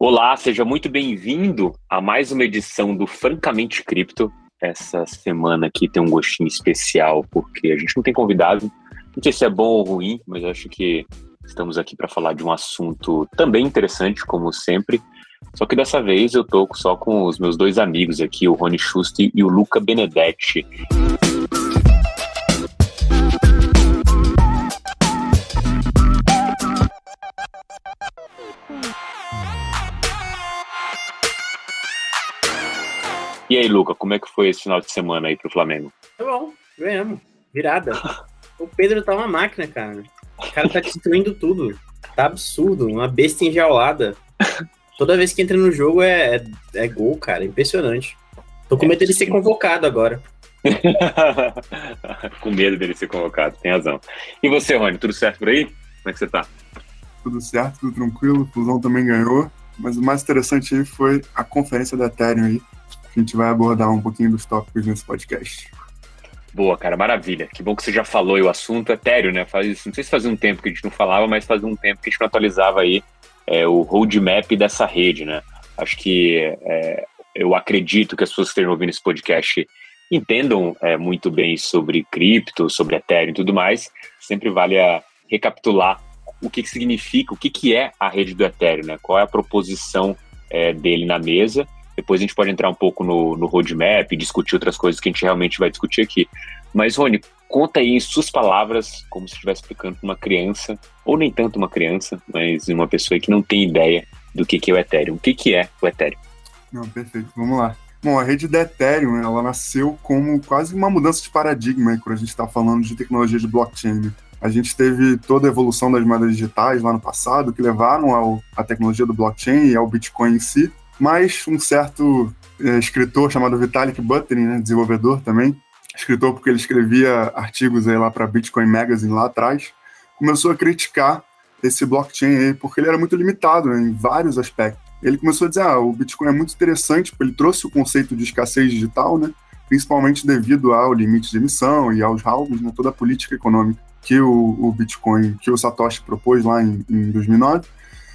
Olá, seja muito bem-vindo a mais uma edição do Francamente Cripto. Essa semana aqui tem um gostinho especial, porque a gente não tem convidado. Não sei se é bom ou ruim, mas acho que estamos aqui para falar de um assunto também interessante, como sempre. Só que dessa vez eu tô só com os meus dois amigos aqui, o Rony Schuster e o Luca Benedetti. E aí, Luca, como é que foi esse final de semana aí pro Flamengo? Tá bom, ganhamos. Virada. o Pedro tá uma máquina, cara. O cara tá destruindo tudo. Tá absurdo, uma besta enjaulada. Toda vez que entra no jogo é, é, é gol, cara. Impressionante. Tô com medo dele ser convocado agora. com medo dele ser convocado, tem razão. E você, Rony, tudo certo por aí? Como é que você tá? Tudo certo, tudo tranquilo. O Fusão também ganhou. Mas o mais interessante aí foi a conferência da Ethereum aí, a gente vai abordar um pouquinho dos tópicos nesse podcast. Boa, cara, maravilha. Que bom que você já falou aí o assunto. Etéreo, né? Faz, não sei se fazia um tempo que a gente não falava, mas fazia um tempo que a gente não atualizava aí é, o roadmap dessa rede, né? Acho que é, eu acredito que as pessoas que estejam ouvindo esse podcast entendam é, muito bem sobre cripto, sobre Ethereum e tudo mais. Sempre vale a recapitular o que, que significa, o que, que é a rede do Ethereum, né? Qual é a proposição é, dele na mesa depois a gente pode entrar um pouco no, no roadmap e discutir outras coisas que a gente realmente vai discutir aqui. Mas, Rony, conta aí em suas palavras, como se estivesse explicando para uma criança, ou nem tanto uma criança, mas uma pessoa que não tem ideia do que, que é o Ethereum. O que, que é o Ethereum? Não, perfeito, vamos lá. Bom, a rede da Ethereum, ela nasceu como quase uma mudança de paradigma quando a gente está falando de tecnologia de blockchain. Né? A gente teve toda a evolução das moedas digitais lá no passado, que levaram ao, à tecnologia do blockchain e ao Bitcoin em si, mas um certo é, escritor chamado Vitalik Buterin, né, desenvolvedor também, escritor porque ele escrevia artigos aí lá para Bitcoin Magazine lá atrás, começou a criticar esse blockchain aí porque ele era muito limitado né, em vários aspectos. Ele começou a dizer, ah, o Bitcoin é muito interessante porque ele trouxe o conceito de escassez digital, né, principalmente devido ao limite de emissão e aos halvings, né, toda a política econômica que o, o Bitcoin, que o Satoshi propôs lá em, em 2009,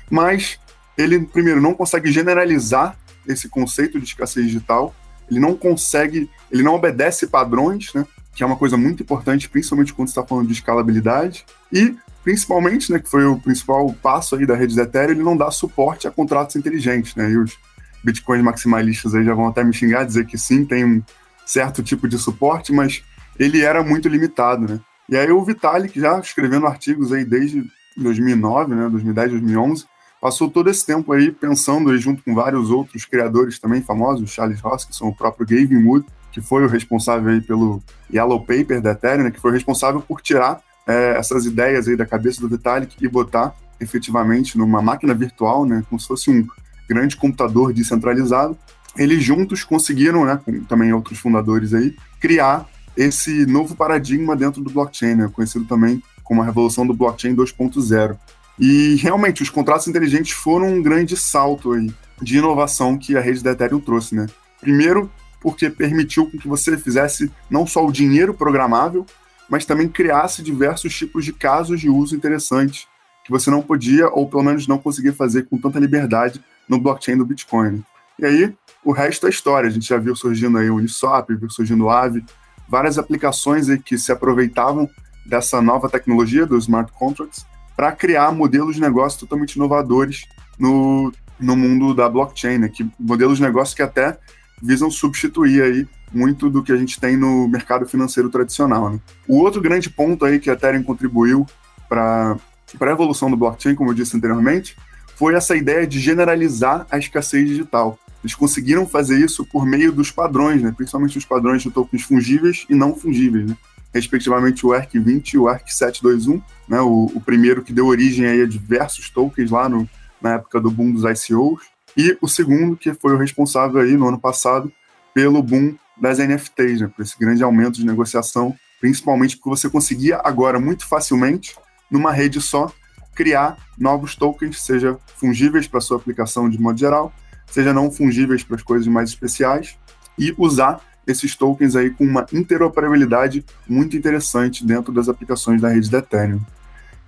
mas ele, primeiro, não consegue generalizar esse conceito de escassez digital, ele não consegue, ele não obedece padrões, né, que é uma coisa muito importante, principalmente quando está falando de escalabilidade, e principalmente, né, que foi o principal passo aí da rede de Ethereum, ele não dá suporte a contratos inteligentes, né, e os bitcoins maximalistas aí já vão até me xingar, dizer que sim, tem um certo tipo de suporte, mas ele era muito limitado, né. E aí o Vitalik já escrevendo artigos aí desde 2009, né, 2010, 2011, passou todo esse tempo aí pensando junto com vários outros criadores também famosos, Charles Hoskinson, o próprio Gavin Wood, que foi o responsável aí pelo Yellow Paper da Ethereum, né, que foi responsável por tirar é, essas ideias aí da cabeça do Vitalik e botar efetivamente numa máquina virtual, né, como se fosse um grande computador descentralizado. Eles juntos conseguiram, né, com também outros fundadores aí, criar esse novo paradigma dentro do blockchain, né, conhecido também como a revolução do blockchain 2.0. E realmente, os contratos inteligentes foram um grande salto aí de inovação que a rede da Ethereum trouxe, né? Primeiro, porque permitiu que você fizesse não só o dinheiro programável, mas também criasse diversos tipos de casos de uso interessantes que você não podia, ou pelo menos não conseguia fazer com tanta liberdade no blockchain do Bitcoin. E aí, o resto é história. A gente já viu surgindo aí o Uniswap, viu surgindo o Aave, várias aplicações aí que se aproveitavam dessa nova tecnologia dos smart contracts para criar modelos de negócio totalmente inovadores no, no mundo da blockchain, né? que modelos de negócio que até visam substituir aí muito do que a gente tem no mercado financeiro tradicional. Né? O outro grande ponto aí que a Ethereum contribuiu para a evolução do blockchain, como eu disse anteriormente, foi essa ideia de generalizar a escassez digital. Eles conseguiram fazer isso por meio dos padrões, né? principalmente os padrões de tokens fungíveis e não fungíveis. Né? Respectivamente o ERC20 e o ERC721, né, o, o, primeiro que deu origem a diversos tokens lá no, na época do boom dos ICOs, e o segundo que foi o responsável aí no ano passado pelo boom das NFTs, né, por esse grande aumento de negociação, principalmente porque você conseguia agora muito facilmente, numa rede só, criar novos tokens, seja fungíveis para sua aplicação de modo geral, seja não fungíveis para as coisas mais especiais, e usar esses tokens aí com uma interoperabilidade muito interessante dentro das aplicações da rede da Ethereum.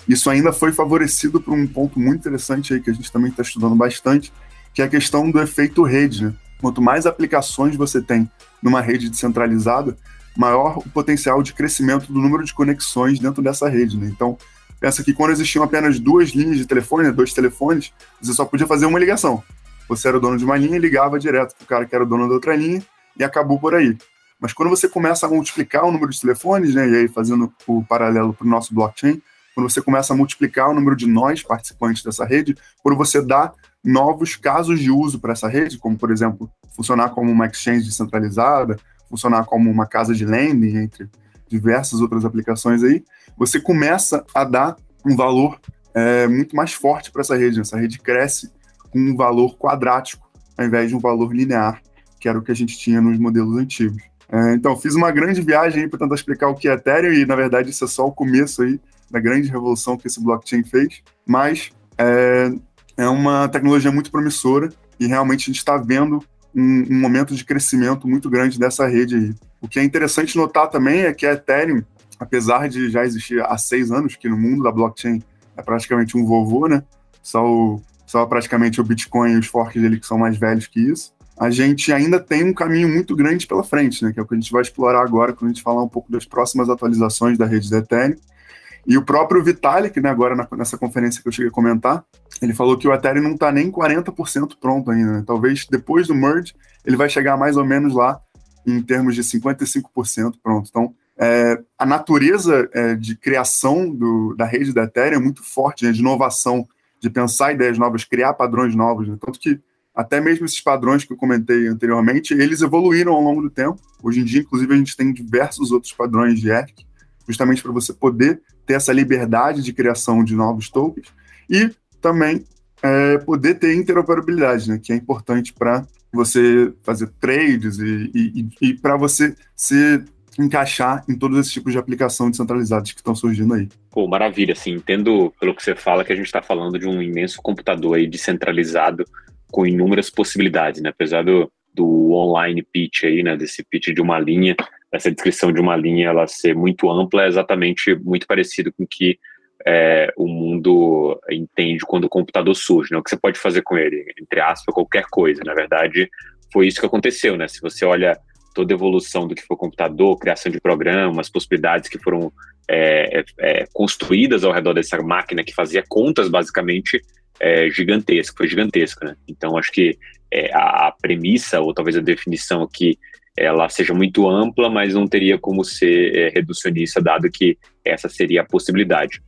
Isso ainda foi favorecido por um ponto muito interessante aí que a gente também está estudando bastante, que é a questão do efeito rede. Né? Quanto mais aplicações você tem numa rede descentralizada, maior o potencial de crescimento do número de conexões dentro dessa rede. Né? Então, pensa que quando existiam apenas duas linhas de telefone, né, dois telefones, você só podia fazer uma ligação. Você era o dono de uma linha e ligava direto para o cara que era o dono da outra linha e acabou por aí. Mas quando você começa a multiplicar o número de telefones, né, e aí fazendo o paralelo para o nosso blockchain, quando você começa a multiplicar o número de nós participantes dessa rede, quando você dá novos casos de uso para essa rede, como por exemplo, funcionar como uma exchange descentralizada, funcionar como uma casa de lending, entre diversas outras aplicações aí, você começa a dar um valor é, muito mais forte para essa rede. Essa rede cresce com um valor quadrático, ao invés de um valor linear, que era o que a gente tinha nos modelos antigos. É, então, fiz uma grande viagem para tentar explicar o que é Ethereum, e na verdade isso é só o começo aí da grande revolução que esse blockchain fez, mas é, é uma tecnologia muito promissora e realmente a gente está vendo um, um, momento de crescimento muito grande dessa rede aí. O que é interessante notar também é que a Ethereum, apesar de já existir há seis anos, que no mundo da blockchain é praticamente um vovô, né? Só, o, só praticamente o Bitcoin e os forks dele que são mais velhos que isso. A gente ainda tem um caminho muito grande pela frente, né? Que é o que a gente vai explorar agora quando a gente falar um pouco das próximas atualizações da rede da Ethereum. E o próprio Vitalik, né, agora nessa conferência que eu cheguei a comentar, ele falou que o Ethereum não está nem 40% pronto ainda. Né? Talvez depois do merge ele vai chegar mais ou menos lá em termos de 55% pronto. Então, é, a natureza é, de criação do, da rede da Ethereum é muito forte, né, de inovação, de pensar ideias novas, criar padrões novos. Né? Tanto que até mesmo esses padrões que eu comentei anteriormente, eles evoluíram ao longo do tempo. Hoje em dia, inclusive, a gente tem diversos outros padrões de ERC, justamente para você poder ter essa liberdade de criação de novos tokens e também é, poder ter interoperabilidade, né, que é importante para você fazer trades e, e, e para você se encaixar em todos esses tipos de aplicação descentralizadas que estão surgindo aí. Pô, maravilha, assim, entendo pelo que você fala que a gente está falando de um imenso computador aí descentralizado com inúmeras possibilidades, né, apesar do, do online pitch aí, né, desse pitch de uma linha, essa descrição de uma linha ela ser muito ampla é exatamente muito parecido com o que é, o mundo entende quando o computador surge, né? o que você pode fazer com ele, entre aspas, qualquer coisa. Na verdade, foi isso que aconteceu, né? Se você olha toda a evolução do que foi computador, criação de programas, possibilidades que foram é, é, é construídas ao redor dessa máquina que fazia contas, basicamente, é, gigantesco, foi gigantesco, né? Então, acho que é, a, a premissa, ou talvez a definição aqui ela seja muito ampla, mas não teria como ser é, reducionista, dado que essa seria a possibilidade.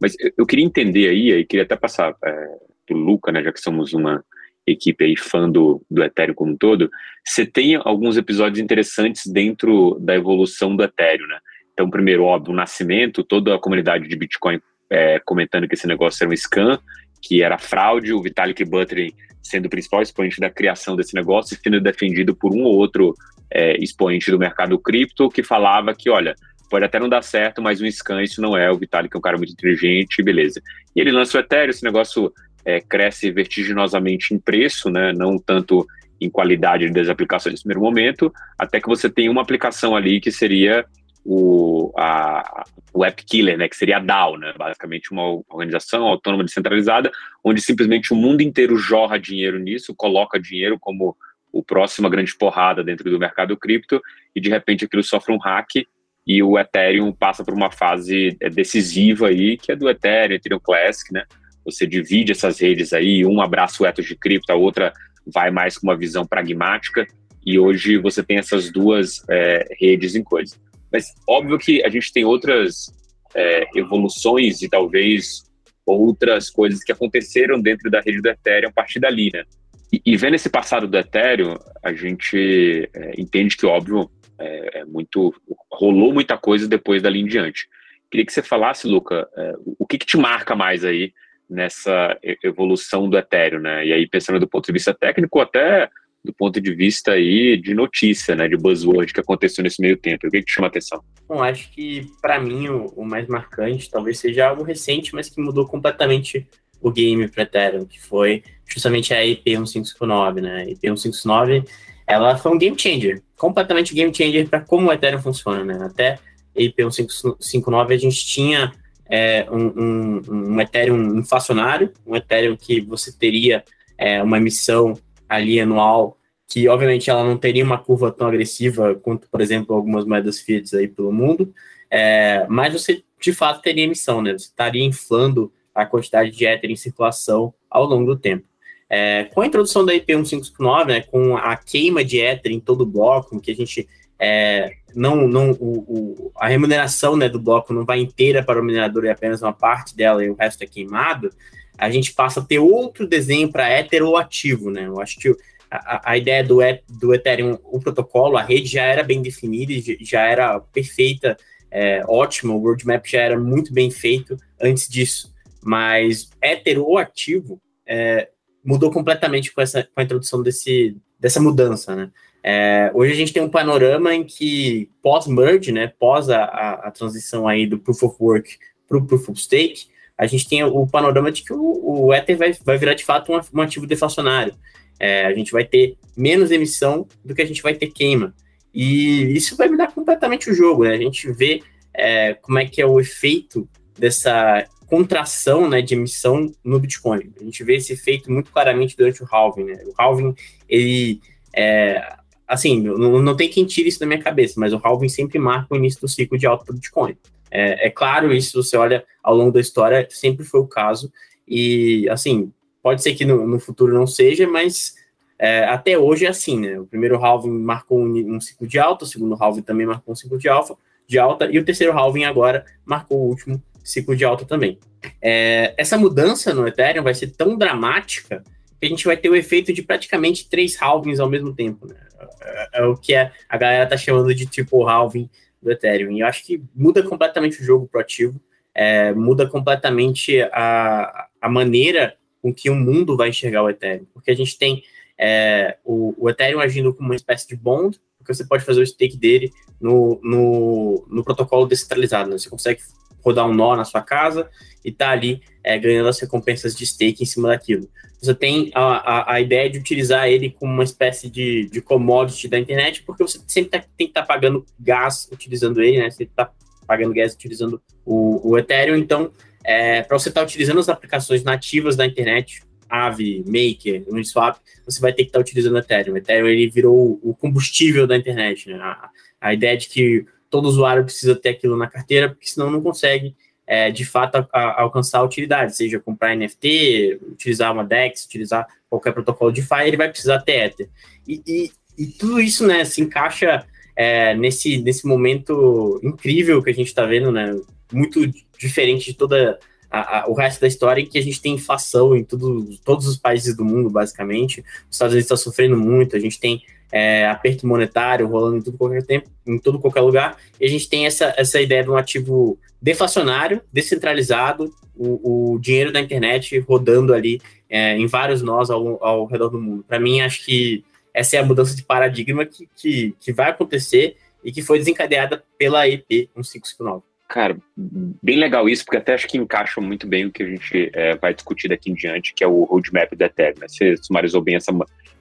Mas eu queria entender aí, e queria até passar é, para o Luca, né, já que somos uma equipe aí fã do, do Ethereum como um todo, você tem alguns episódios interessantes dentro da evolução do Ethereum, né? Então, primeiro, óbvio, o nascimento, toda a comunidade de Bitcoin é, comentando que esse negócio era um scam, que era fraude, o Vitalik Buterin sendo o principal expoente da criação desse negócio e sendo defendido por um ou outro é, expoente do mercado cripto que falava que, olha, pode até não dar certo, mas um scan isso não é, o Vitalik é um cara muito inteligente, beleza. E ele lança o Ethereum, esse negócio é, cresce vertiginosamente em preço, né, não tanto em qualidade das aplicações nesse primeiro momento, até que você tem uma aplicação ali que seria o, a, o App Killer, né, que seria a DAO, né, basicamente uma organização autônoma descentralizada, onde simplesmente o mundo inteiro jorra dinheiro nisso, coloca dinheiro como o próxima grande porrada dentro do mercado cripto e de repente aquilo sofre um hack e o Ethereum passa por uma fase é, decisiva aí, que é do Ethereum, Ethereum Classic, né? Você divide essas redes aí, um abraça o ethos de cripto, a outra vai mais com uma visão pragmática e hoje você tem essas duas é, redes em coisa. Mas óbvio que a gente tem outras é, evoluções e talvez outras coisas que aconteceram dentro da rede do Ethereum a partir dali, né? E, e vendo esse passado do Ethereum, a gente é, entende que, óbvio, é, é, muito rolou muita coisa depois dali em diante. Queria que você falasse, Luca, é, o que, que te marca mais aí nessa evolução do Ethereum, né? E aí pensando do ponto de vista técnico, até do ponto de vista aí de notícia, né, de buzzword que aconteceu nesse meio tempo. O que, te chama a atenção? Bom, acho que para mim o, o, mais marcante talvez seja algo recente, mas que mudou completamente o game para Ethereum, que foi justamente a IP 1559, né? A IP 1559, ela foi um game changer, completamente game changer para como o Ethereum funciona, né? Até a IP 1559 a gente tinha é, um, um, um, Ethereum inflacionário, um Ethereum que você teria é, uma emissão ali anual que obviamente ela não teria uma curva tão agressiva quanto, por exemplo, algumas moedas fiat aí pelo mundo, é, mas você de fato teria emissão, né? Você estaria inflando a quantidade de éter em circulação ao longo do tempo. É, com a introdução da IP 1559, né, com a queima de éter em todo o bloco, que a gente é, não, não o, o, a remuneração né, do bloco não vai inteira para o minerador e apenas uma parte dela e o resto é queimado, a gente passa a ter outro desenho para éter ou ativo, né? Eu acho que a, a ideia do, do Ethereum, o protocolo, a rede já era bem definida, já era perfeita, é, ótima, o roadmap já era muito bem feito antes disso. Mas Ether ou ativo é, mudou completamente com, essa, com a introdução desse, dessa mudança, né? É, hoje a gente tem um panorama em que pós-merge, né, pós a, a, a, transição aí do Proof of Work para o Proof of Stake, a gente tem o panorama de que o, o Ether vai, vai virar de fato um, um ativo deflacionário é, a gente vai ter menos emissão do que a gente vai ter queima. E isso vai mudar completamente o jogo, né? A gente vê é, como é que é o efeito dessa contração né, de emissão no Bitcoin. A gente vê esse efeito muito claramente durante o halving. Né? O halving, ele... É, assim, não, não tem quem tire isso da minha cabeça, mas o halving sempre marca o início do ciclo de alta do Bitcoin. É, é claro isso, você olha ao longo da história, sempre foi o caso. E, assim, Pode ser que no, no futuro não seja, mas é, até hoje é assim, né? O primeiro halving marcou um, um, ciclo de alta, o segundo halving também marcou um ciclo de, alfa, de alta, e o terceiro halving agora marcou o último ciclo de alta também. É, essa mudança no Ethereum vai ser tão dramática que a gente vai ter o efeito de praticamente três halvings ao mesmo tempo, né? É, é o que a, a galera tá chamando de triple halving do Ethereum. E eu acho que muda completamente o jogo pro ativo, é, muda completamente a, a maneira com que o mundo vai enxergar o Ethereum. Porque a gente tem é, o, o, Ethereum agindo como uma espécie de bond, porque você pode fazer o stake dele no, no, no protocolo descentralizado. Né? Você consegue rodar um nó na sua casa e tá ali é, ganhando as recompensas de stake em cima daquilo. Você tem a, a, a, ideia de utilizar ele como uma espécie de, de commodity da internet, porque você sempre tá, tem que estar tá pagando gás utilizando ele, né? Você está pagando gás utilizando o, o Ethereum, então é, para você estar tá utilizando as aplicações nativas da internet, Aave, Maker, Uniswap, você vai ter que estar tá utilizando o Ethereum. O Ethereum ele virou o combustível da internet. Né? A, a, ideia de que todo usuário precisa ter aquilo na carteira, porque senão não consegue, é, de fato, a, a, alcançar a utilidade, seja comprar NFT, utilizar uma DEX, utilizar qualquer protocolo de DeFi, ele vai precisar ter Ether. E, e, e tudo isso né, se encaixa é, nesse, nesse momento incrível que a gente está vendo, né? muito diferente de toda a, a, o resto da história, em que a gente tem inflação em tudo, todos os países do mundo, basicamente. Os Estados Unidos está sofrendo muito, a gente tem é, aperto monetário rolando em tudo qualquer tempo, em todo qualquer lugar, e a gente tem essa, essa ideia de um ativo deflacionário, descentralizado, o, o dinheiro da internet rodando ali é, em vários nós ao, ao redor do mundo. Para mim, acho que essa é a mudança de paradigma que, que, que vai acontecer e que foi desencadeada pela EP 1559. Cara, bem legal isso, porque até acho que encaixa muito bem o que a gente é, vai discutir daqui em diante, que é o roadmap da Ethereum. Né? Você sumarizou bem essa,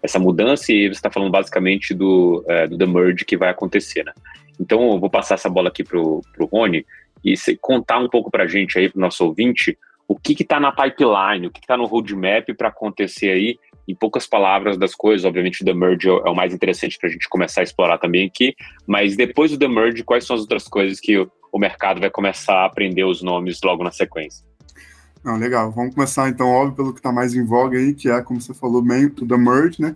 essa mudança e você está falando basicamente do, é, do The Merge que vai acontecer, né? Então, eu vou passar essa bola aqui para o Rony e contar um pouco para a gente aí, para o nosso ouvinte, o que está na pipeline, o que está no roadmap para acontecer aí, em poucas palavras das coisas. Obviamente, o The Merge é o mais interessante para a gente começar a explorar também aqui, mas depois do The Merge, quais são as outras coisas que o mercado vai começar a aprender os nomes logo na sequência. Não, legal. Vamos começar então, óbvio, pelo que está mais em voga aí, que é, como você falou bem, o The Merge, né?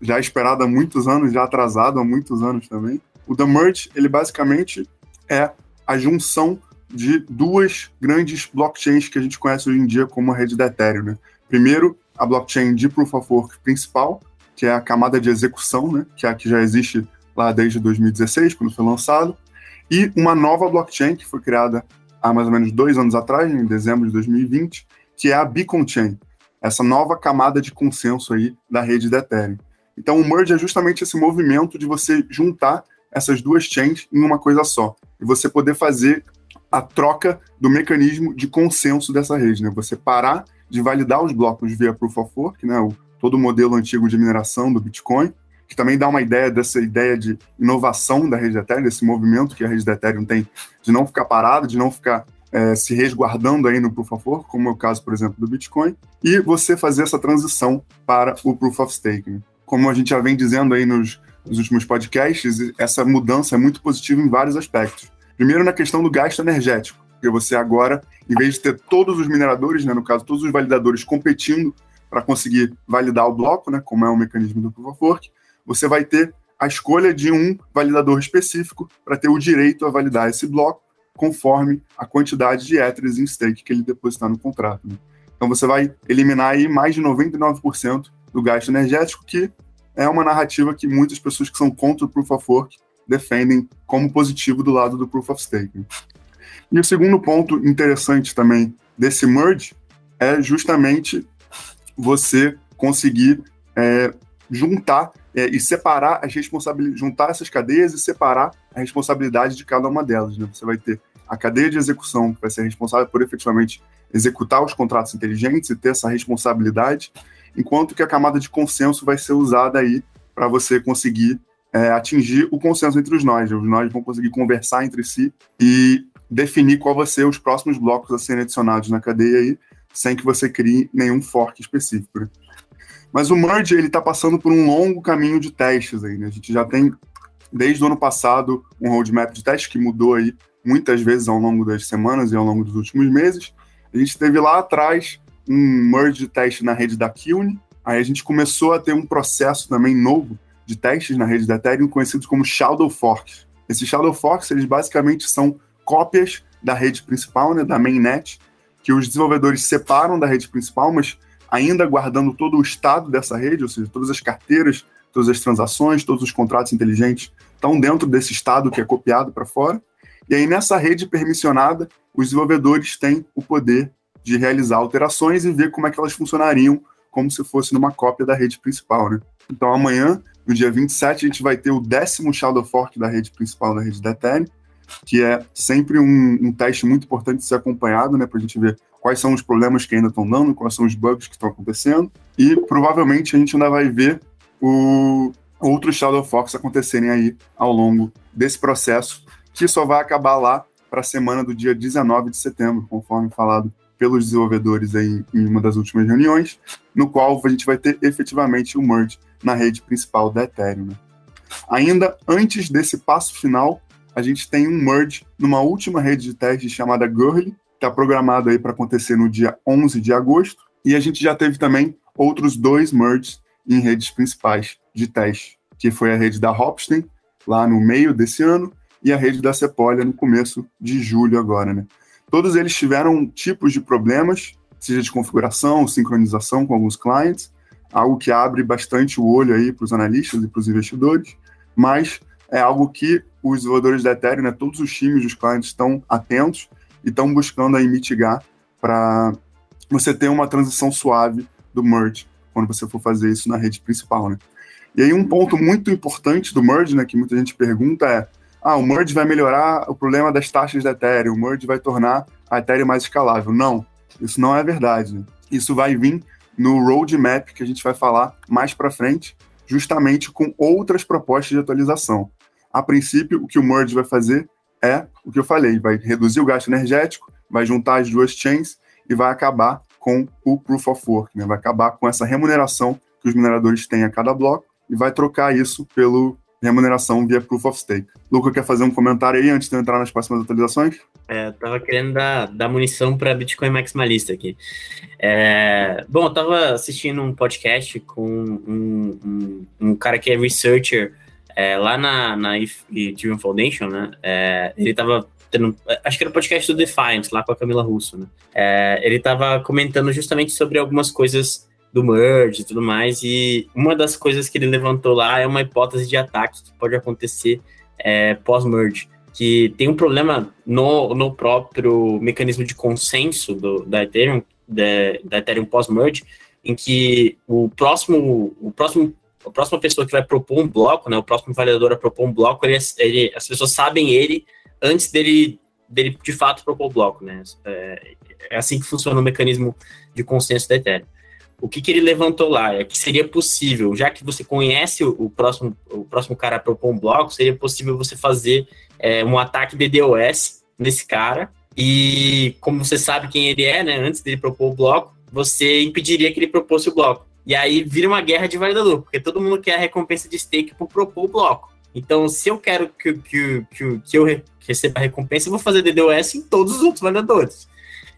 Já esperado há muitos anos, já atrasado há muitos anos também. O The Merge, ele basicamente é a junção de duas grandes blockchains que a gente conhece hoje em dia como a rede da Ethereum, né? Primeiro, a blockchain de Proof of Work principal, que é a camada de execução, né? Que é a que já existe lá desde 2016, quando foi lançado e uma nova blockchain que foi criada há mais ou menos dois anos atrás, em dezembro de 2020, que é a Beacon Chain, essa nova camada de consenso aí da rede da Ethereum. Então, o merge é justamente esse movimento de você juntar essas duas chains em uma coisa só e você poder fazer a troca do mecanismo de consenso dessa rede, né? Você parar de validar os blocos via Proof of Work, né? O, todo o modelo antigo de mineração do Bitcoin, que também dá uma ideia dessa ideia de inovação da rede Ethereum, desse movimento que a rede Ethereum tem de não ficar parada, de não ficar é, se resguardando aí no Proof of Work, como é o caso, por exemplo, do Bitcoin, e você fazer essa transição para o Proof of Stake. Como a gente já vem dizendo aí nos, nos últimos podcasts, essa mudança é muito positiva em vários aspectos. Primeiro, na questão do gasto energético, porque você agora, em vez de ter todos os mineradores, né, no caso, todos os validadores competindo para conseguir validar o bloco, né, como é o mecanismo do Proof of Work, você vai ter a escolha de um validador específico para ter o direito a validar esse bloco conforme a quantidade de Ethers em stake que ele depositar no contrato. Né? Então você vai eliminar aí mais de 99% do gasto energético, que é uma narrativa que muitas pessoas que são contra o Proof of Work defendem como positivo do lado do Proof of Stake. E o segundo ponto interessante também desse merge é justamente você conseguir é, juntar é, e separar as responsabilidades, juntar essas cadeias e separar a responsabilidade de cada uma delas. Né? Você vai ter a cadeia de execução, que vai ser responsável por efetivamente executar os contratos inteligentes e ter essa responsabilidade, enquanto que a camada de consenso vai ser usada aí para você conseguir é, atingir o consenso entre os nós. Os nós vão conseguir conversar entre si e definir qual vai ser os próximos blocos a serem adicionados na cadeia aí, sem que você crie nenhum fork específico. Mas o merge ele está passando por um longo caminho de testes aí, né? A gente já tem desde o ano passado um roadmap de testes que mudou aí muitas vezes ao longo das semanas e ao longo dos últimos meses. A gente teve lá atrás um merge de teste na rede da Kiln. Aí a gente começou a ter um processo também novo de testes na rede da Ethereum conhecidos como Shadow Forks. Esses Shadow Forks, eles basicamente são cópias da rede principal, né, da mainnet, que os desenvolvedores separam da rede principal, mas ainda guardando todo o estado dessa rede, ou seja, todas as carteiras, todas as transações, todos os contratos inteligentes estão dentro desse estado que é copiado para fora. E aí, nessa rede permissionada, os desenvolvedores têm o poder de realizar alterações e ver como é que elas funcionariam como se fosse numa cópia da rede principal, né? Então, amanhã, no dia 27, a gente vai ter o décimo Shadow Fork da rede principal da rede da Ethereum, que é sempre um, um teste muito importante de ser acompanhado, né, para a gente ver quais são os problemas que ainda estão dando, quais são os bugs que estão acontecendo, e provavelmente a gente ainda vai ver o outros Shadow Fox acontecerem aí ao longo desse processo, que só vai acabar lá para a semana do dia 19 de setembro, conforme falado pelos desenvolvedores aí em uma das últimas reuniões, no qual a gente vai ter efetivamente o merge na rede principal da Ethereum. Né? Ainda antes desse passo final, a gente tem um merge numa última rede de teste chamada Gurley, está programado aí para acontecer no dia 11 de agosto, e a gente já teve também outros dois merges em redes principais de teste, que foi a rede da Hopstein, lá no meio desse ano, e a rede da Sepolia no começo de julho agora, né? Todos eles tiveram tipos de problemas, seja de configuração, sincronização com alguns clientes, algo que abre bastante o olho aí para os analistas e para os investidores, mas é algo que os desenvolvedores da Ethereum, né, todos os times dos clientes estão atentos e estão buscando aí mitigar para você ter uma transição suave do merge quando você for fazer isso na rede principal, né? E aí um ponto muito importante do merge, né, que muita gente pergunta é, ah, o merge vai melhorar o problema das taxas da Ethereum, o merge vai tornar a Ethereum mais escalável. Não, isso não é verdade. Né? Isso vai vir no roadmap que a gente vai falar mais para frente, justamente com outras propostas de atualização. A princípio, o que o merge vai fazer é o que eu falei, vai reduzir o gasto energético, vai juntar as duas chains e vai acabar com o Proof of Work, né? vai acabar com essa remuneração que os mineradores têm a cada bloco e vai trocar isso pelo remuneração via Proof of Stake. Luca, quer fazer um comentário aí antes de eu entrar nas próximas atualizações? É, eu tava querendo dar, dar munição para Bitcoin Maximalista aqui. É, bom, eu tava assistindo um podcast com um, um, um cara que é researcher é, lá na, na Ethereum Foundation, né? É, ele tava tendo, acho que era o podcast do Defiant, lá com a Camila Russo, né? É, ele tava comentando justamente sobre algumas coisas do merge e tudo mais, e uma das coisas que ele levantou lá é uma hipótese de ataque que pode acontecer é, pós-merge, que tem um problema no, no próprio mecanismo de consenso do, da Ethereum, da, da Ethereum pós-merge, em que o próximo, o próximo a próxima pessoa que vai propor um bloco, né, o próximo validador a propor um bloco, ele, ele, as pessoas sabem ele antes dele, dele de fato propor o bloco, né? É, é, assim que funciona o mecanismo de consenso da Ethereum. O que, que ele levantou lá é que seria possível, já que você conhece o, o próximo, o próximo cara a propor um bloco, seria possível você fazer é, um ataque DDoS nesse cara E como você sabe quem ele é, né? Antes dele propor o bloco, você impediria que ele propôsse o bloco. E aí vira uma guerra de validador, porque todo mundo quer a recompensa de stake por propor o bloco. Então, se eu quero que, que, que, que eu receba a recompensa, eu vou fazer DDoS em todos os outros validadores.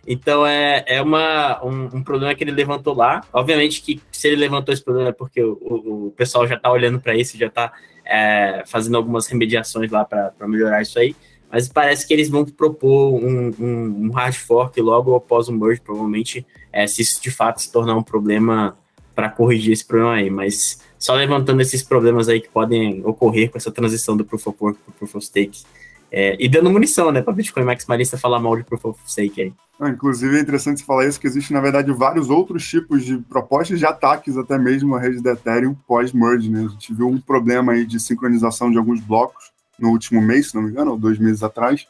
Então é, é uma, um, um, problema que ele levantou lá. Obviamente que se ele levantou esse problema é porque o, o, o pessoal já está olhando para isso, já está é, fazendo algumas remediações lá para melhorar isso aí. Mas parece que eles vão propor um, um, um hard fork logo após o merge, provavelmente, é, se isso de fato se tornar um problema para corrigir esse problema aí. Mas só levantando esses problemas aí que podem ocorrer com essa transição do Proof of Work para Proof of Stake. É, e dando munição, né, para Bitcoin maximalista falar mal de Proof of Stake aí. Ah, inclusive é interessante você falar isso, que existe, na verdade, vários outros tipos de propostas de ataques, até mesmo a rede da Ethereum pós-merge, né? A gente viu um problema aí de sincronização de alguns blocos no último mês, se não me engano, ou dois meses atrás,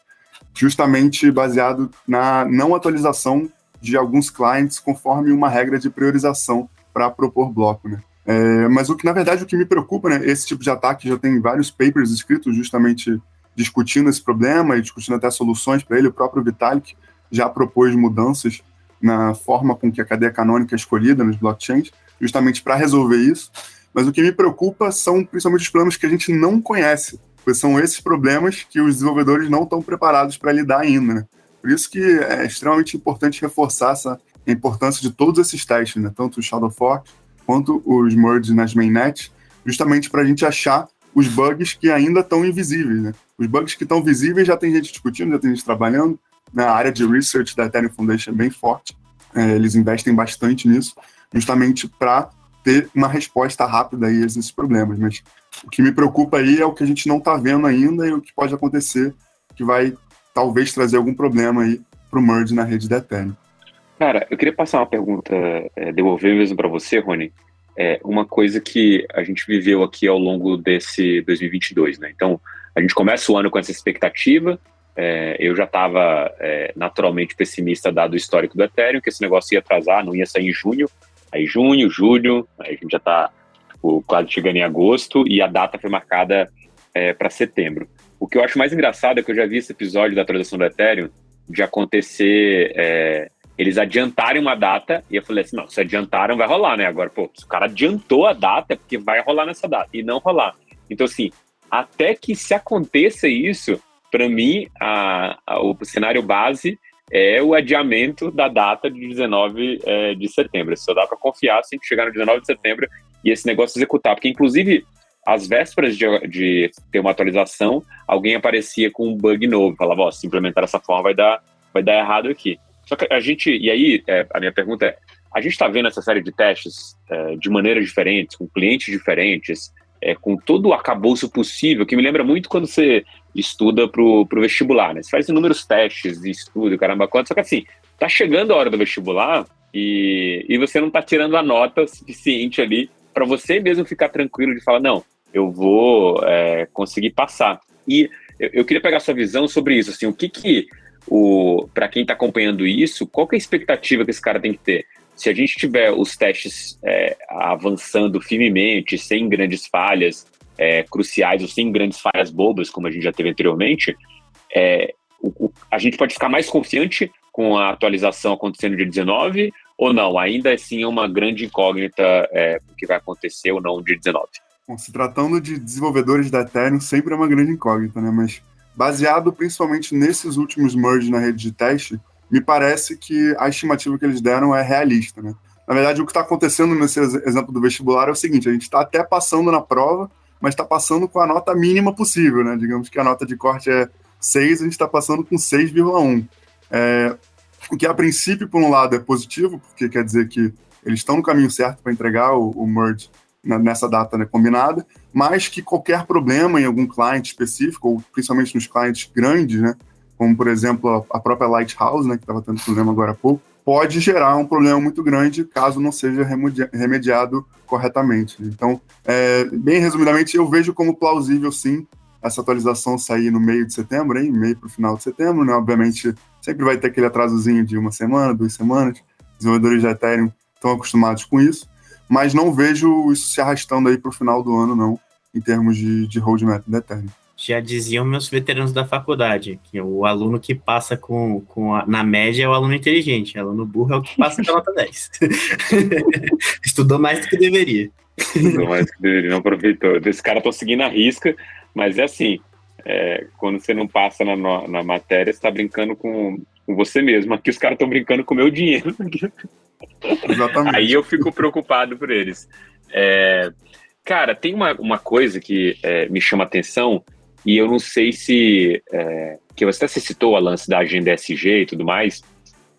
justamente baseado na não atualização de alguns clientes conforme uma regra de priorização para propor bloco, né? É, mas o que, na verdade, o que me preocupa, né, esse tipo de ataque já tem vários papers escritos justamente discutindo esse problema e discutindo até soluções para ele. O próprio Vitalik já propôs mudanças na forma com que a cadeia canônica é escolhida nos blockchains, justamente para resolver isso. Mas o que me preocupa são principalmente os problemas que a gente não conhece, pois são esses problemas que os desenvolvedores não estão preparados para lidar ainda. Né? Por isso que é extremamente importante reforçar essa a importância de todos esses testes, né? tanto o Shadow Fork quanto os merges nas mainnet, justamente para a gente achar os bugs que ainda estão invisíveis. Né? Os bugs que estão visíveis já tem gente discutindo, já tem gente trabalhando. Né? A área de research da Ethereum Foundation é bem forte. É, eles investem bastante nisso, justamente para ter uma resposta rápida aí a esses problemas. Mas o que me preocupa aí é o que a gente não está vendo ainda e o que pode acontecer, que vai talvez trazer algum problema aí para o merge na rede da Ethereum. Cara, eu queria passar uma pergunta, é, devolver mesmo para você, Rony. É uma coisa que a gente viveu aqui ao longo desse 2022, né? Então, a gente começa o ano com essa expectativa. É, eu já estava é, naturalmente pessimista dado o histórico do Ethereum, que esse negócio ia atrasar, não ia sair em junho. Aí junho, julho, aí a gente já está tipo, quase chegando em agosto e a data foi marcada é, para setembro. O que eu acho mais engraçado é que eu já vi esse episódio da atualização do Ethereum de acontecer é, eles adiantarem uma data, e eu falei assim, não, se adiantaram, vai rolar, né? Agora, pô, se o cara adiantou a data, é porque vai rolar nessa data, e não rolar. Então, assim, até que se aconteça isso, para mim, a, a, o cenário base é o adiamento da data de 19 é, de setembro. Só dá para confiar assim que chegar no 19 de setembro e esse negócio executar. Porque, inclusive, às vésperas de, de ter uma atualização, alguém aparecia com um bug novo, falava, ó, se implementar dessa forma vai dar, vai dar errado aqui. Só que a gente, e aí é, a minha pergunta é, a gente está vendo essa série de testes é, de maneiras diferentes, com clientes diferentes, é, com todo o acabouço possível, que me lembra muito quando você estuda para o vestibular, né? Você faz inúmeros testes de estudo, caramba, quanto, só que assim, tá chegando a hora do vestibular e, e você não tá tirando a nota suficiente ali para você mesmo ficar tranquilo de falar, não, eu vou é, conseguir passar. E eu, eu, queria pegar sua visão sobre isso, assim, o que que o para quem está acompanhando isso, qual é a expectativa que esse cara tem que ter? Se a gente tiver os testes é, avançando firmemente, sem grandes falhas é, cruciais ou sem grandes falhas bobas, como a gente já teve anteriormente, é, o, o, a gente pode ficar mais confiante com a atualização acontecendo dia 19 ou não? Ainda assim é uma grande incógnita é, o que vai acontecer ou não dia 19. Bom, se tratando de desenvolvedores da Ethereum, sempre é uma grande incógnita, né? Mas baseado principalmente nesses últimos merges na rede de teste, me parece que a estimativa que eles deram é realista, né? Na verdade, o que está acontecendo nesse exemplo do vestibular é o seguinte: a gente está até passando na prova, mas está passando com a nota mínima possível, né? Digamos que a nota de corte é 6, a gente está passando com 6,1. É, o que a princípio, por um lado, é positivo, porque quer dizer que eles estão no caminho certo para entregar o, o merge nessa data né, combinada, mas que qualquer problema em algum cliente específico, ou principalmente nos clientes grandes, né, como por exemplo a própria Lighthouse, né, que estava tendo problema agora há pouco, pode gerar um problema muito grande caso não seja remediado corretamente. Então, é, bem resumidamente, eu vejo como plausível sim essa atualização sair no meio de setembro, hein? meio para o final de setembro, né? Obviamente, sempre vai ter aquele atrasozinho de uma semana, duas semanas. Os desenvolvedores de Ethereum estão acostumados com isso mas não vejo isso se arrastando aí para o final do ano, não, em termos de, de roadmap da Ethereum. já diziam meus veteranos da faculdade, que o aluno que passa com, com a, na média é o aluno inteligente, o aluno burro é o que passa com a nota 10. Estudou mais do que deveria. Estudou mais do que deveria, não aproveitou. Esse cara tá seguindo a risca, mas é assim, é, quando você não passa na, na matéria, você tá brincando com, com você mesmo. Aqui os caras estão brincando com o meu dinheiro. Exatamente. Aí eu fico preocupado por eles. É, cara, tem uma, uma coisa que é, me chama atenção, e eu não sei se. É, que você até citou a lance da agenda SG e tudo mais,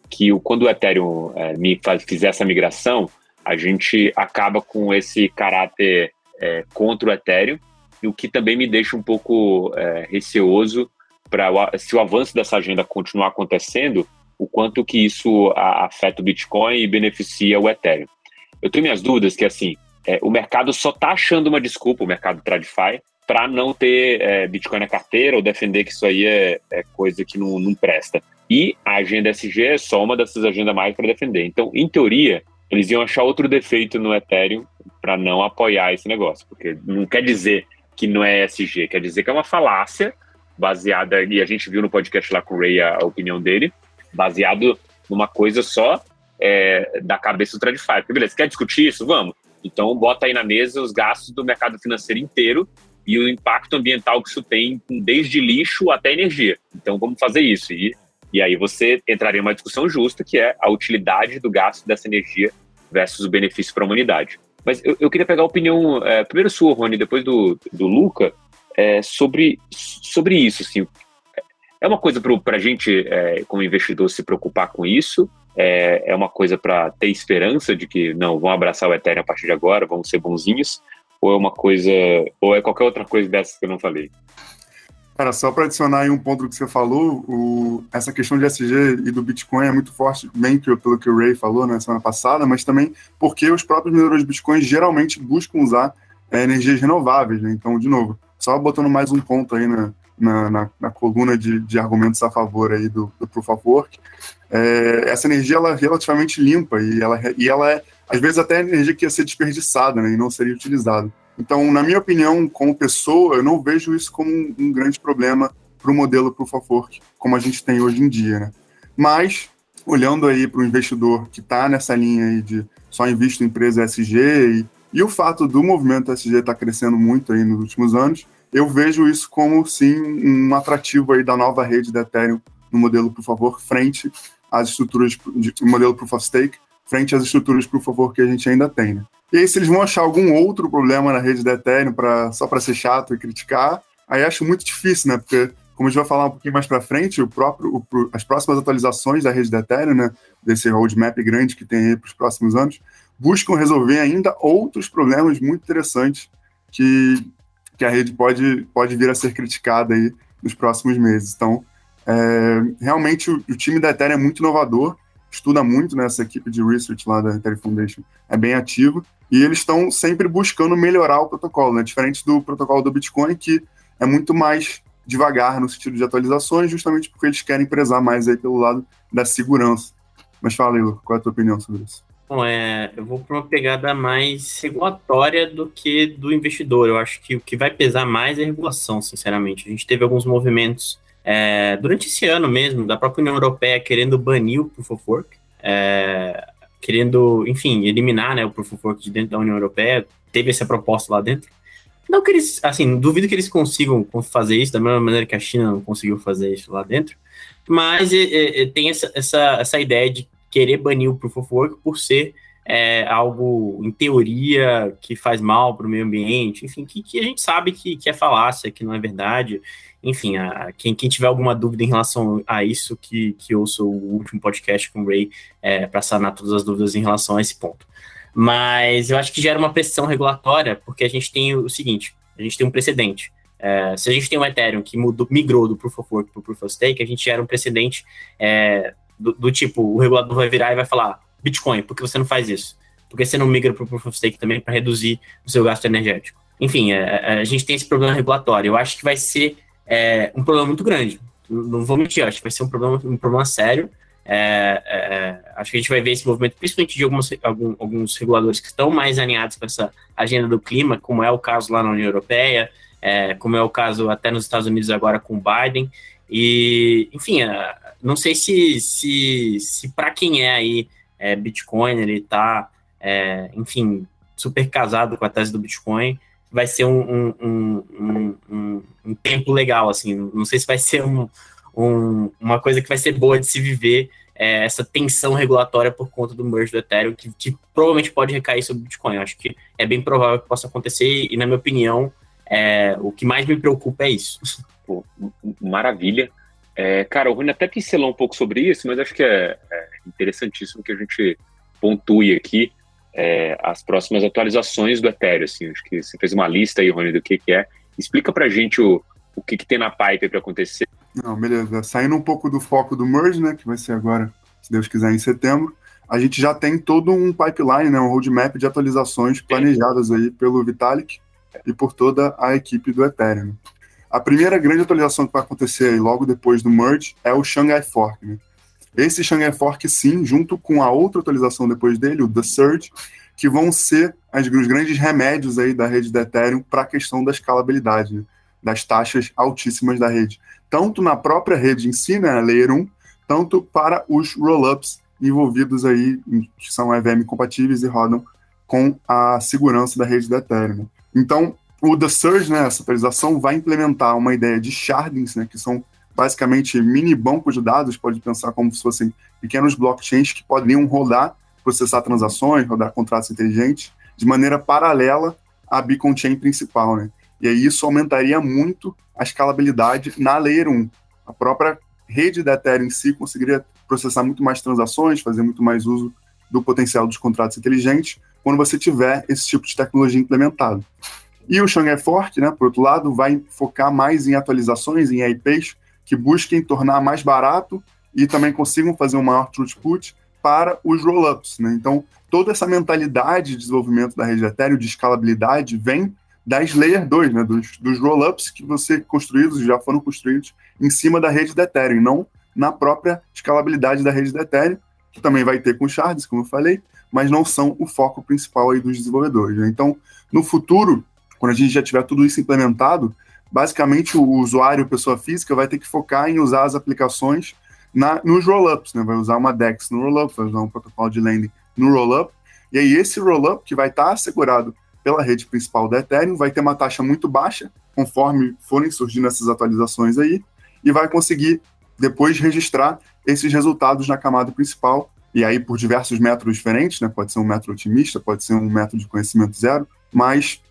que o, quando o Ethereum é, me faz, fizer essa migração, a gente acaba com esse caráter é, contra o Ethereum, o que também me deixa um pouco é, receoso para se o avanço dessa agenda continuar acontecendo, o quanto que isso afeta o Bitcoin e beneficia o Ethereum. Eu tenho minhas dúvidas que assim, é, o mercado só está achando uma desculpa, o mercado TradFi, para não ter é, Bitcoin na carteira ou defender que isso aí é, é coisa que não, não, presta. E a agenda SG é só uma dessas agendas mais para defender. Então, em teoria, eles iam achar outro defeito no Ethereum para não apoiar esse negócio, porque não quer dizer que não é SG, quer dizer que é uma falácia baseada, e a gente viu no podcast lá com o Ray a, a opinião dele, baseado numa coisa só é, da cabeça do TradFi. Porque, beleza, quer discutir isso? Vamos. Então, bota aí na mesa os gastos do mercado financeiro inteiro e o impacto ambiental que isso tem, desde lixo até energia. Então, vamos fazer isso. E, e aí você entraria em uma discussão justa, que é a utilidade do gasto dessa energia versus o benefício para a humanidade. Mas eu, eu, queria pegar a opinião, é, primeiro sua, Rony, depois do, do Luca, é, sobre, sobre isso. Assim, é uma coisa para a gente, é, como investidor, se preocupar com isso? É, é uma coisa para ter esperança de que, não, vão abraçar o Ethereum a partir de agora, vão ser bonzinhos? Ou é uma coisa, ou é qualquer outra coisa dessas que eu não falei? Cara, só para adicionar aí um ponto que você falou, o, essa questão de SG e do Bitcoin é muito forte, bem pelo que o Ray falou na semana passada, mas também porque os próprios mineradores de Bitcoin geralmente buscam usar é, energias renováveis. Né? Então, de novo, só botando mais um ponto aí na, na, na, na coluna de, de, argumentos a favor aí do, do Proof of Work, é, essa energia ela é relativamente limpa e ela, e ela é, às vezes, até energia que ia ser desperdiçada né, e não seria utilizada. Então, na minha opinião, como pessoa, eu não vejo isso como um, um grande problema para o modelo Proof of Work, como a gente tem hoje em dia. Né? Mas, olhando aí para o investidor que está nessa linha aí de só invisto em empresa SG e, e o fato do movimento SG estar tá crescendo muito aí nos últimos anos, eu vejo isso como, sim, um atrativo aí da nova rede da Ethereum no modelo of Work frente às estruturas de modelo Proof of Stake, frente às estruturas Proof of Work que a gente ainda tem, né? E aí, se eles vão achar algum outro problema na rede da Ethereum pra, só para ser chato e criticar, aí acho muito difícil, né? Porque, como a gente vai falar um pouquinho mais para frente, o próprio, o, as próximas atualizações da rede da Ethereum, né? Desse roadmap grande que tem aí para os próximos anos, buscam resolver ainda outros problemas muito interessantes que, que a rede pode, pode vir a ser criticada aí nos próximos meses. Então, é, realmente, o, o time da Ethereum é muito inovador, estuda muito né, equipe de research lá da Ethereum Foundation, é bem ativo e eles estão sempre buscando melhorar o protocolo, né? Diferente do protocolo do Bitcoin, que é muito mais devagar no sentido de atualizações, justamente porque eles querem prezar mais aí pelo lado da segurança. Mas fala aí, Lu, qual é a tua opinião sobre isso? Bom, é, eu vou para uma pegada mais regulatória do que do investidor. Eu acho que o que vai pesar mais é a regulação, sinceramente. A gente teve alguns movimentos é, durante esse ano mesmo, da própria União Europeia querendo banir o Proof of Work. É, querendo, enfim, eliminar né, o Proof of Work de dentro da União Europeia. Teve essa proposta lá dentro. Não que eles, assim, duvido que eles consigam fazer isso da mesma maneira que a China não conseguiu fazer isso lá dentro, mas é, é, tem essa, essa, essa ideia de querer banir o Proof of Work por ser é, algo, em teoria, que faz mal para o meio ambiente, enfim, que, que, a gente sabe que, que é falácia, que não é verdade, enfim, a, quem, quem, tiver alguma dúvida em relação a isso, que, que ouça o último podcast com o Ray é, para sanar todas as dúvidas em relação a esse ponto. Mas eu acho que gera uma pressão regulatória, porque a gente tem o seguinte: a gente tem um precedente. É, se a gente tem um Ethereum que mudou, migrou do Proof of Work para o Proof of Stake, a gente gera um precedente é, do, do, tipo: o regulador vai virar e vai falar, Bitcoin, por que você não faz isso? Por que você não migra para o Proof of Stake também para reduzir o seu gasto energético? Enfim, é, é, a gente tem esse problema regulatório. Eu acho que vai ser é um problema muito grande. Não vou mentir, acho que vai ser um problema, um problema sério. É, é, acho que a gente vai ver esse movimento, principalmente de alguns, alguns, alguns reguladores que estão mais alinhados com essa agenda do clima, como é o caso lá na União Europeia, é, como é o caso até nos Estados Unidos agora com o Biden. E, enfim, é, não sei se, se, se para quem é aí é, Bitcoin, ele está, é, enfim, super casado com a tese do Bitcoin, vai ser um, um, um, um, um tempo legal, assim, não sei se vai ser um, uma coisa que vai ser boa de se viver, é, essa tensão regulatória por conta do merge do Ethereum, que, que, provavelmente pode recair sobre o Bitcoin. Eu acho que é bem provável que possa acontecer, e na minha opinião, é, o que mais me preocupa é isso. Pô, maravilha. É, cara, o Rony até pincelou um pouco sobre isso, mas acho que é, é interessantíssimo que a gente pontue aqui é, as próximas atualizações do Ethereum. Assim, acho que você fez uma lista aí, Rony, do que, que é. Explica pra gente o, o que, que tem na pipe para acontecer. Não, beleza. Saindo um pouco do foco do merge, né, que vai ser agora, se Deus quiser, em setembro, a gente já tem todo um pipeline, né, um roadmap de atualizações planejadas aí pelo Vitalik e por toda a equipe do Ethereum. A primeira grande atualização que vai acontecer logo depois do merge é o Shanghai Fork. Né? Esse Shanghai Fork, sim, junto com a outra atualização depois dele, o The Surge, que vão ser as, os grandes remédios aí da rede do Ethereum para a questão da escalabilidade, né? das taxas altíssimas da rede. Tanto na própria rede em si, né, Layer 1, tanto para os rollups envolvidos aí, que são EVM compatíveis e rodam com a segurança da rede do Ethereum. Então, o The Surge, né, essa atualização, vai implementar uma ideia de shardings, né, que são basicamente mini bancos de dados, pode pensar como se fossem pequenos blockchains que poderiam rodar, processar transações, rodar contratos inteligentes, de maneira paralela à Beacon Chain principal, né? E aí isso aumentaria muito a escalabilidade na Layer 1. A própria rede da Ethereum em si conseguiria processar muito mais transações, fazer muito mais uso do potencial dos contratos inteligentes quando você tiver esse tipo de tecnologia implementado. E o Shanghai Fork, né, por outro lado, vai focar mais em atualizações, em IPs, que busquem tornar mais barato e também consigam fazer um maior throughput para os rollups. Né? Então, toda essa mentalidade de desenvolvimento da rede Ethereum, de escalabilidade, vem das Layer 2, né? dos, dos rollups que você construídos, já foram construídos em cima da rede da Ethereum, não na própria escalabilidade da rede da Ethereum, que também vai ter com shards, como eu falei, mas não são o foco principal aí dos desenvolvedores. Né? Então, no futuro, quando a gente já tiver tudo isso implementado, basicamente o usuário, pessoa física, vai ter que focar em usar as aplicações na, nos rollups, né? Vai usar uma DEX no rollup, vai usar um protocolo de lending no rollup, e aí esse rollup que vai estar assegurado pela rede principal da Ethereum vai ter uma taxa muito baixa, conforme forem surgindo essas atualizações aí, e vai conseguir depois registrar esses resultados na camada principal, e aí por diversos métodos diferentes, né? Pode ser um método otimista, pode ser um método de conhecimento zero, mas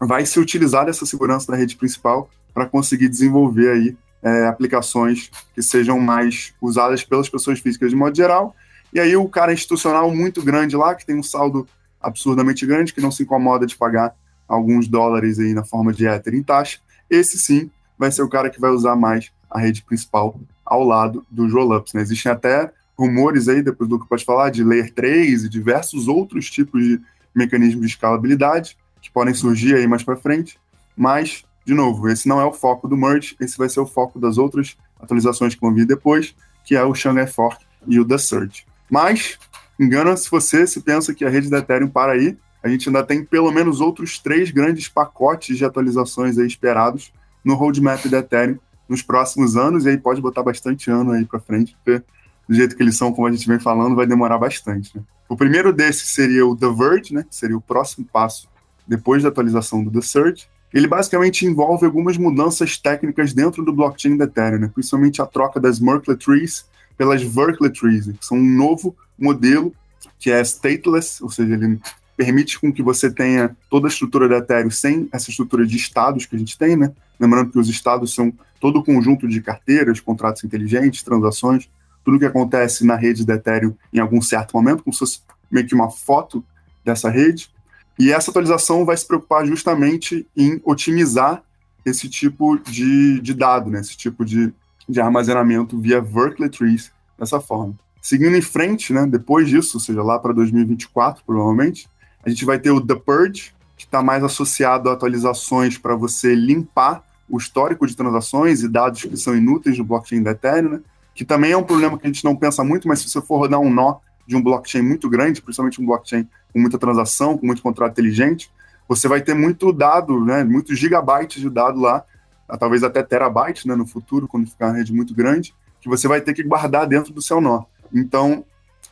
vai se utilizar dessa segurança da rede principal para conseguir desenvolver aí é, aplicações que sejam mais usadas pelas pessoas físicas de modo geral. E aí o cara institucional muito grande lá, que tem um saldo absurdamente grande, que não se incomoda de pagar alguns dólares aí na forma de Ether em taxa, esse sim vai ser o cara que vai usar mais a rede principal ao lado dos rollups. Né? Existem até rumores aí, depois do que pode falar, de Layer 3 e diversos outros tipos de mecanismos de escalabilidade, que podem surgir aí mais para frente, mas, de novo, esse não é o foco do merge, esse vai ser o foco das outras atualizações que vão vir depois, que é o Shanghai Fork e o The Surge. Mas, engana-se você se pensa que a rede da Ethereum para aí, a gente ainda tem pelo menos outros três grandes pacotes de atualizações aí esperados no roadmap da Ethereum nos próximos anos, e aí pode botar bastante ano aí para frente, porque do jeito que eles são, como a gente vem falando, vai demorar bastante. Né? O primeiro desses seria o The Verge, né, que seria o próximo passo depois da atualização do The ele basicamente envolve algumas mudanças técnicas dentro do blockchain da Ethereum, né? principalmente a troca das Merkle Trees pelas Verkle Trees, né? que são um novo modelo que é stateless, ou seja, ele permite com que você tenha toda a estrutura da Ethereum sem essa estrutura de estados que a gente tem, né? Lembrando que os estados são todo o conjunto de carteiras, contratos inteligentes, transações, tudo que acontece na rede da Ethereum em algum certo momento, como se fosse meio que uma foto dessa rede. E essa atualização vai se preocupar justamente em otimizar esse tipo de, de dado, né? esse tipo de, de armazenamento via Verkle Trees dessa forma. Seguindo em frente, né, depois disso, ou seja, lá para 2024, provavelmente, a gente vai ter o The Purge, que está mais associado a atualizações para você limpar o histórico de transações e dados que são inúteis no blockchain da Ethereum, né? que também é um problema que a gente não pensa muito, mas se você for rodar um nó de um blockchain muito grande, principalmente um blockchain com muita transação, com muito contrato inteligente, você vai ter muito dado, né, muitos gigabytes de dado lá, talvez até terabytes né, no futuro, quando ficar uma rede muito grande, que você vai ter que guardar dentro do seu nó. Então,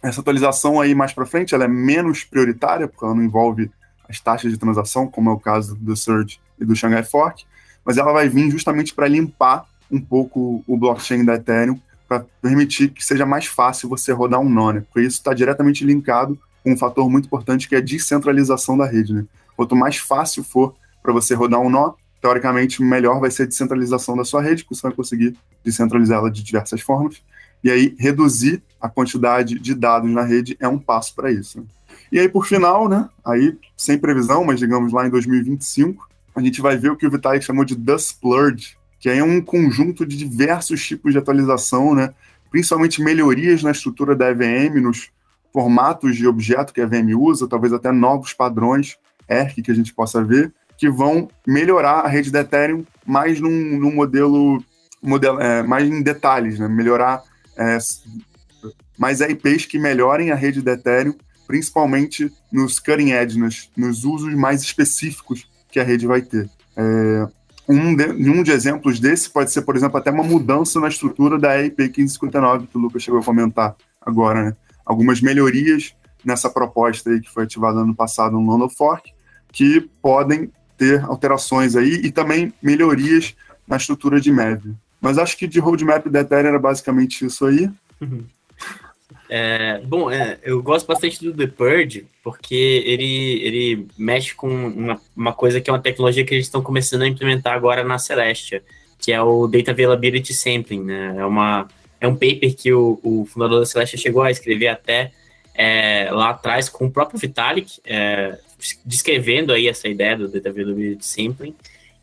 essa atualização aí mais para frente, ela é menos prioritária, porque ela não envolve as taxas de transação, como é o caso do Surge e do Shanghai Fork, mas ela vai vir justamente para limpar um pouco o blockchain da Ethereum, para permitir que seja mais fácil você rodar um nó, né? Porque isso está diretamente linkado com um fator muito importante que é a descentralização da rede, né? Quanto mais fácil for para você rodar um nó, teoricamente, melhor vai ser a descentralização da sua rede, porque você vai conseguir descentralizá-la de diversas formas. E aí, reduzir a quantidade de dados na rede é um passo para isso. Né? E aí, por final, né, aí, sem previsão, mas digamos lá em 2025, a gente vai ver o que o Vitalik chamou de Dust que é um conjunto de diversos tipos de atualização, né, principalmente melhorias na estrutura da EVM, nos formatos de objeto que a EVM usa, talvez até novos padrões ERC que a gente possa ver, que vão melhorar a rede da Ethereum mais num, num modelo, modelo é, mais em detalhes, né? melhorar é, mais IPs que melhorem a rede da Ethereum, principalmente nos cutting edge, nos, nos usos mais específicos que a rede vai ter. É, um, de, um de exemplos desse pode ser, por exemplo, até uma mudança na estrutura da EIP 1559, que o Lucas chegou a comentar agora, né? Algumas melhorias nessa proposta aí que foi ativada ano passado no London Fork, que podem ter alterações aí e também melhorias na estrutura de MEV. Mas acho que de roadmap da Ethereum era basicamente isso aí. Uhum. É, bom, é, eu gosto bastante do The Purge, porque ele, ele mexe com uma, uma coisa que é uma tecnologia que eles estão começando a implementar agora na Celestia, que é o Data Availability Sampling. Né? É, uma, é um paper que o, o fundador da Celestia chegou a escrever até é, lá atrás com o próprio Vitalik, é, descrevendo aí essa ideia do Data Availability Sampling.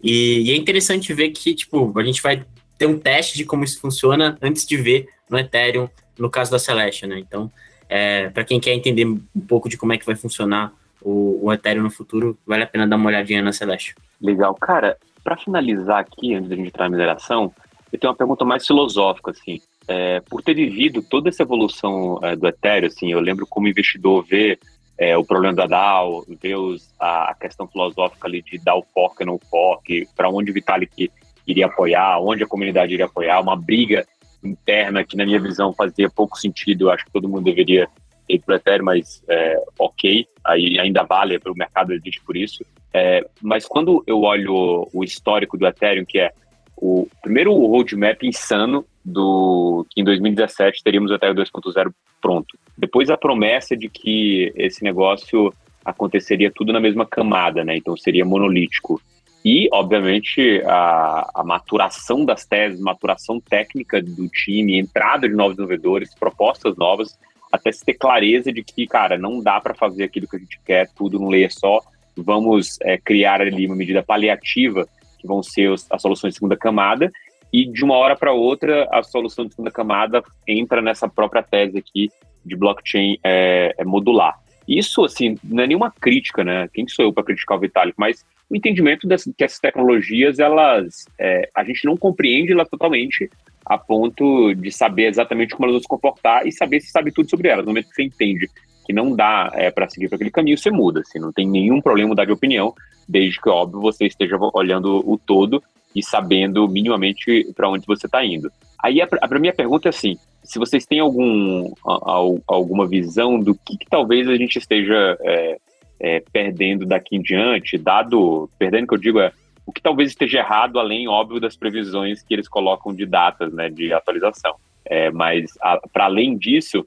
E, e, é interessante ver que, tipo, a gente vai ter um teste de como isso funciona antes de ver no Ethereum, no caso da Celeste, né? Então, é, para quem quer entender um pouco de como é que vai funcionar o, o Ethereum no futuro, vale a pena dar uma olhadinha na Celeste. Legal. Cara, para finalizar aqui, antes da gente entrar na mineração, eu tenho uma pergunta mais filosófica, assim. É, por ter vivido toda essa evolução é, do Ethereum, assim, eu lembro como investidor ver é, o problema da DAO, ver os, a, a, questão filosófica ali de DAO fork ou não fork, para onde o Vitalik iria apoiar, onde a comunidade iria apoiar, uma briga interna que, na minha visão, fazia pouco sentido. Eu acho que todo mundo deveria ir para Ethereum, mas é, ok, aí ainda vale para o mercado existe por isso. É, mas quando eu olho o histórico do Ethereum, que é o primeiro roadmap insano do que em 2017 teríamos o Ethereum 2.0 pronto. Depois a promessa de que esse negócio aconteceria tudo na mesma camada, né? Então seria monolítico. E, obviamente, a, a, maturação das teses, maturação técnica do time, entrada de novos desenvolvedores, propostas novas, até se ter clareza de que, cara, não dá para fazer aquilo que a gente quer, tudo num layer só. Vamos é, criar ali uma medida paliativa, que vão ser os, as soluções de segunda camada, e de uma hora para outra, a solução de segunda camada entra nessa própria tese aqui de blockchain é, é modular. Isso, assim, não é nenhuma crítica, né? Quem sou eu para criticar o Vitalik? Mas o entendimento das, que essas tecnologias, elas, é, a gente não compreende elas totalmente a ponto de saber exatamente como elas vão se comportar e saber se sabe tudo sobre elas. No momento que você entende que não dá é, para seguir para aquele caminho, você muda. Assim, não tem nenhum problema mudar de opinião, desde que, óbvio, você esteja olhando o todo e sabendo minimamente para onde você está indo. Aí a, a minha pergunta é assim: se vocês têm algum, a, a, alguma visão do que, que, talvez a gente esteja é, é, perdendo daqui em diante, dado, perdendo que eu digo é o que talvez esteja errado, além, óbvio, das previsões que eles colocam de datas, né, de atualização. É, mas, para além disso,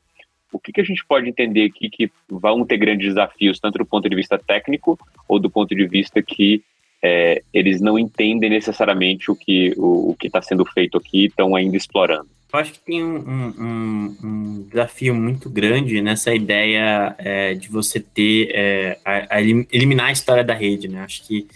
o que, que a gente pode entender aqui que vão ter grandes desafios, tanto do ponto de vista técnico ou do ponto de vista que é, eles não entendem necessariamente o que o, o está sendo feito aqui e estão ainda explorando? Eu acho que tem um, um, um, desafio muito grande nessa ideia é, de você ter é, a, a eliminar a história da rede, né? Acho que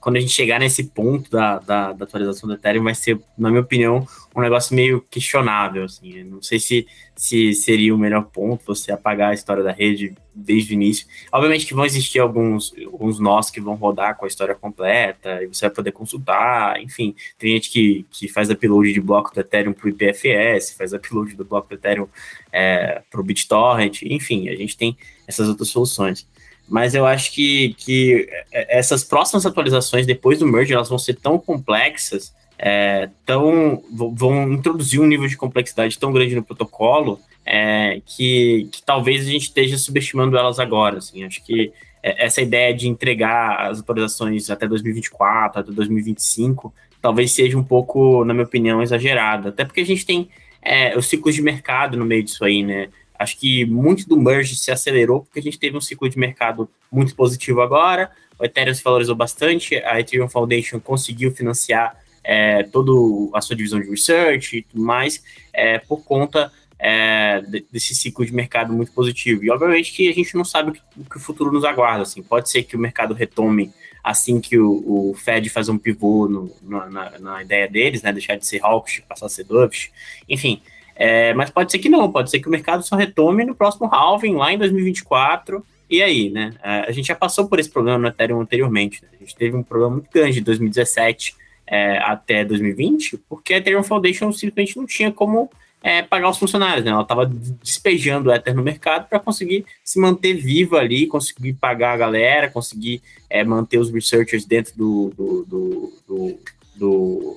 quando a gente chegar nesse ponto da, da, da, atualização do Ethereum, vai ser, na minha opinião, um negócio meio questionável, assim. Não sei se, se seria o melhor ponto você apagar a história da rede desde o início. Obviamente que vão existir alguns, alguns nós que vão rodar com a história completa, e você vai poder consultar, enfim. Tem gente que, que faz upload de bloco do Ethereum para o IPFS, faz upload do bloco do Ethereum é, para o BitTorrent, enfim, a gente tem essas outras soluções mas eu acho que, que essas próximas atualizações depois do merge elas vão ser tão complexas, é, tão, vão introduzir um nível de complexidade tão grande no protocolo é, que, que talvez a gente esteja subestimando elas agora. Assim, acho que essa ideia de entregar as atualizações até 2024, até 2025, talvez seja um pouco, na minha opinião, exagerada. Até porque a gente tem é, os ciclos de mercado no meio disso aí, né? Acho que muito do merge se acelerou porque a gente teve um ciclo de mercado muito positivo agora. O Ethereum se valorizou bastante, a Ethereum Foundation conseguiu financiar é, toda a sua divisão de research e tudo mais é, por conta é, desse ciclo de mercado muito positivo. E obviamente que a gente não sabe o que, o, que o futuro nos aguarda. Assim. Pode ser que o mercado retome assim que o, o Fed fazer um pivô no, na, na, ideia deles, né, deixar de ser hawkish, passar a ser dovish. Enfim, é, mas pode ser que não, pode ser que o mercado só retome no próximo halving, lá em 2024. E aí, né? É, a gente já passou por esse problema no Ethereum anteriormente. Né? A gente teve um problema muito grande de 2017 é, até 2020, porque a Ethereum Foundation simplesmente não tinha como é, pagar os funcionários, né? Ela estava despejando o Ether no mercado para conseguir se manter viva ali, conseguir pagar a galera, conseguir é, manter os researchers dentro do, do, do, do, do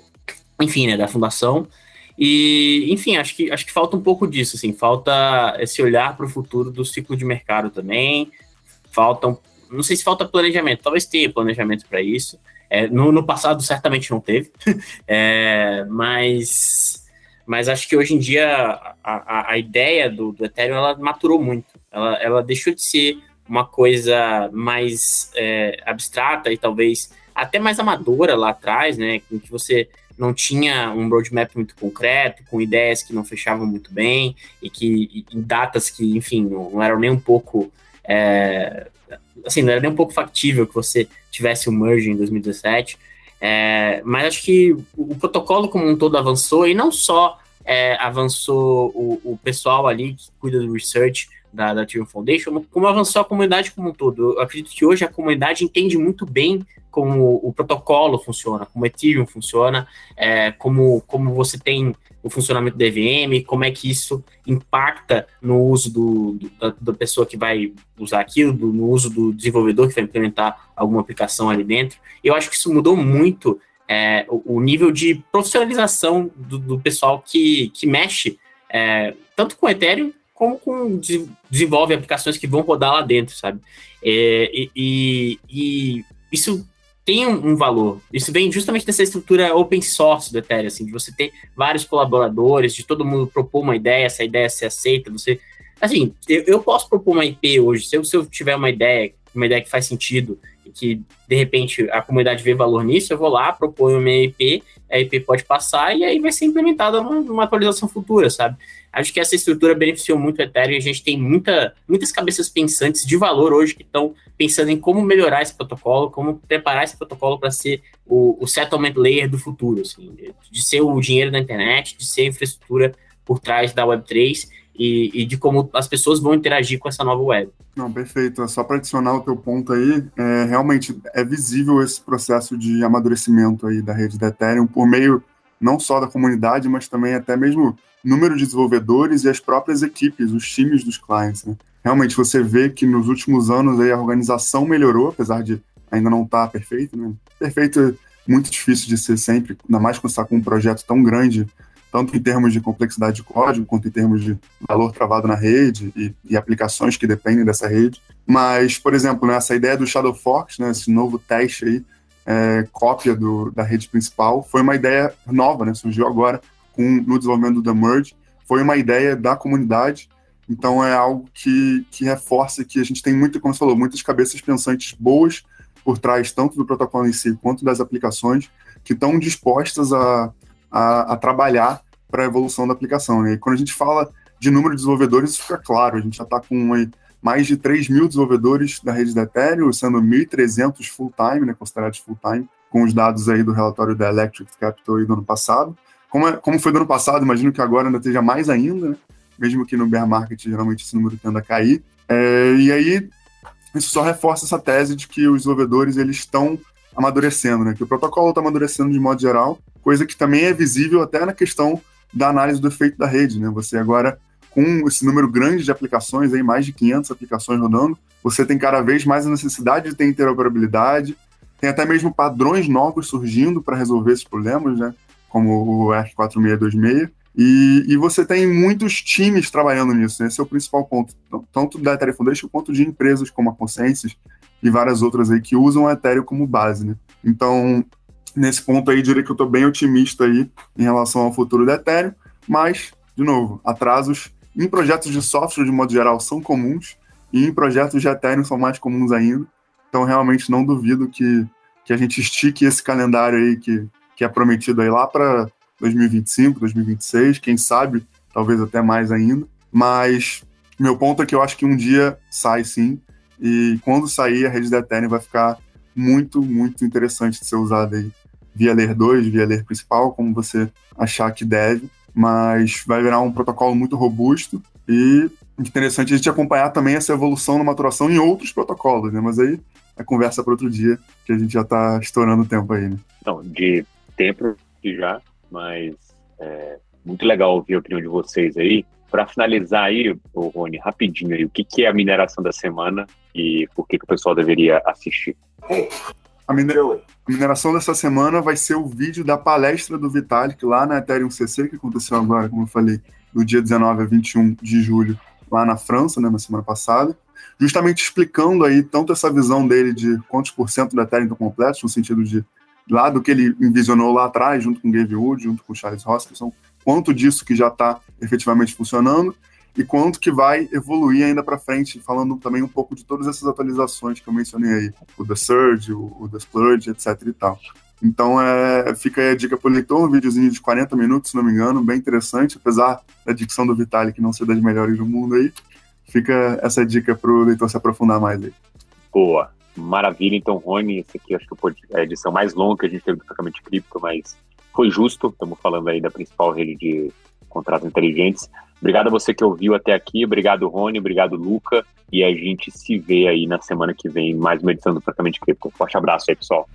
enfim, né, da fundação. E, enfim, acho que, acho que falta um pouco disso, assim, falta esse olhar para o futuro do ciclo de mercado também, falta, não sei se falta planejamento, talvez tenha planejamento para isso, é, no, no, passado certamente não teve, é, mas, mas acho que hoje em dia a, a, a ideia do, do, Ethereum, ela maturou muito, ela, ela deixou de ser uma coisa mais é, abstrata e talvez até mais amadora lá atrás, né, em que você não tinha um roadmap muito concreto, com ideias que não fechavam muito bem e que em datas que, enfim, não, não eram nem um pouco é, assim, não era nem um pouco factível que você tivesse o um merge em 2017. É, mas acho que o, protocolo como um todo avançou e não só é, avançou o, o, pessoal ali que cuida do research da, da Foundation, como avançou a comunidade como um todo. Eu acredito que hoje a comunidade entende muito bem como o protocolo funciona, como o Ethereum funciona, é, como, como você tem o funcionamento da EVM, como é que isso impacta no uso do, do da, da, pessoa que vai usar aquilo, do, no uso do desenvolvedor que vai implementar alguma aplicação ali dentro. Eu acho que isso mudou muito é, o, o, nível de profissionalização do, do pessoal que, que mexe é, tanto com Ethereum como com desenvolve aplicações que vão rodar lá dentro, sabe? É, e, e, e, isso tem um, um, valor. Isso vem justamente dessa estrutura open source do Ethereum, assim, de você ter vários colaboradores, de todo mundo propor uma ideia, essa ideia ser aceita, você... Assim, eu, eu posso propor uma IP hoje, se eu, se eu tiver uma ideia, uma ideia que faz sentido, e que, de repente, a comunidade vê valor nisso, eu vou lá, proponho uma IP, a IP pode passar, e aí vai ser implementada numa, atualização futura, sabe? Acho que essa estrutura beneficiou muito o Ethereum a gente tem muita, muitas cabeças pensantes de valor hoje que estão pensando em como melhorar esse protocolo, como preparar esse protocolo para ser o, o, settlement layer do futuro, assim, de ser o dinheiro da internet, de ser a infraestrutura por trás da Web3 e, e, de como as pessoas vão interagir com essa nova web. Não, perfeito. É só para adicionar o teu ponto aí, é, realmente é visível esse processo de amadurecimento aí da rede da Ethereum por meio não só da comunidade, mas também até mesmo número de desenvolvedores e as próprias equipes, os times dos clientes. Né? Realmente você vê que nos últimos anos aí a organização melhorou, apesar de ainda não estar tá perfeito. Né? Perfeito é muito difícil de ser sempre, ainda mais quando está com um projeto tão grande, tanto em termos de complexidade de código, quanto em termos de valor travado na rede e, e aplicações que dependem dessa rede. Mas, por exemplo, né, essa ideia do Shadow Forks, né, esse novo teste aí, é, cópia do, da rede principal, foi uma ideia nova, né, surgiu agora com, no desenvolvimento do The Merge, foi uma ideia da comunidade, então é algo que, que reforça que a gente tem muito, como você falou, muitas cabeças pensantes boas por trás, tanto do protocolo em si quanto das aplicações, que estão dispostas a, a, a trabalhar para a evolução da aplicação. E quando a gente fala de número de desenvolvedores, isso fica claro, a gente já está com mais de 3 mil desenvolvedores da rede da Ethereum, sendo 1.300 full-time, né, considerados full-time, com os dados aí do relatório da Electric Capital aí do ano passado. Como, é, como foi do ano passado, imagino que agora ainda esteja mais ainda, né? mesmo que no bear market geralmente esse número tenda a cair. É, e aí isso só reforça essa tese de que os desenvolvedores eles estão amadurecendo, né? Que o protocolo está amadurecendo de modo geral, coisa que também é visível até na questão da análise do efeito da rede, né? Você agora com esse número grande de aplicações, aí mais de 500 aplicações rodando, você tem cada vez mais a necessidade de ter interoperabilidade, tem até mesmo padrões novos surgindo para resolver esses problemas, né? Como o R4626. E, e, você tem muitos times trabalhando nisso, né? esse é o principal ponto, tanto da Ethereum Foundation quanto de empresas como a Consensus e várias outras aí que usam a Ethereum como base, né? Então, nesse ponto aí, diria que eu estou bem otimista aí em relação ao futuro da Ethereum, mas, de novo, atrasos em projetos de software, de modo geral, são comuns, e em projetos de Ethereum são mais comuns ainda. Então, realmente, não duvido que, que a gente estique esse calendário aí que, que é prometido aí lá para 2025, 2026, quem sabe, talvez até mais ainda. Mas meu ponto é que eu acho que um dia sai sim, e quando sair, a rede da Ethereum vai ficar muito, muito interessante de ser usada aí via Layer 2, via Layer principal, como você achar que deve mas vai virar um protocolo muito robusto e interessante a gente acompanhar também essa evolução na maturação em outros protocolos, né? Mas aí é conversa para outro dia, que a gente já está estourando o tempo aí, né? Não, de tempo já, mas é muito legal ouvir a opinião de vocês aí. Para finalizar aí, Rony, rapidinho aí, o que, que é a mineração da semana e por que, que o pessoal deveria assistir? A, minera... a, mineração dessa semana vai ser o vídeo da palestra do Vitalik lá na Ethereum CC, que aconteceu agora, como eu falei, do dia 19 a 21 de julho, lá na França, né, na semana passada, justamente explicando aí tanto essa visão dele de quantos por cento da Ethereum estão completos, no sentido de lá do que ele envisionou lá atrás, junto com Gabe Wood, junto com Charles Hoskinson, quanto disso que já está efetivamente funcionando, e quanto que vai evoluir ainda para frente, falando também um pouco de todas essas atualizações que eu mencionei aí, o The Surge, o, o The Splurge, etc e tal. Então, é, fica aí a dica para o leitor, um videozinho de 40 minutos, se não me engano, bem interessante, apesar da dicção do Vitalik não ser das melhores do mundo aí, fica essa dica para o leitor se aprofundar mais aí. Boa, maravilha. Então, Rony, esse aqui acho que é a edição mais longa que a gente teve do Tocamente Cripto, mas foi justo, estamos falando aí da principal rede de contratos inteligentes. Obrigado a você que ouviu até aqui, obrigado Rony, obrigado Luca, e a gente se vê aí na semana que vem mais uma edição do Praticamente Cripto. Forte abraço aí, pessoal.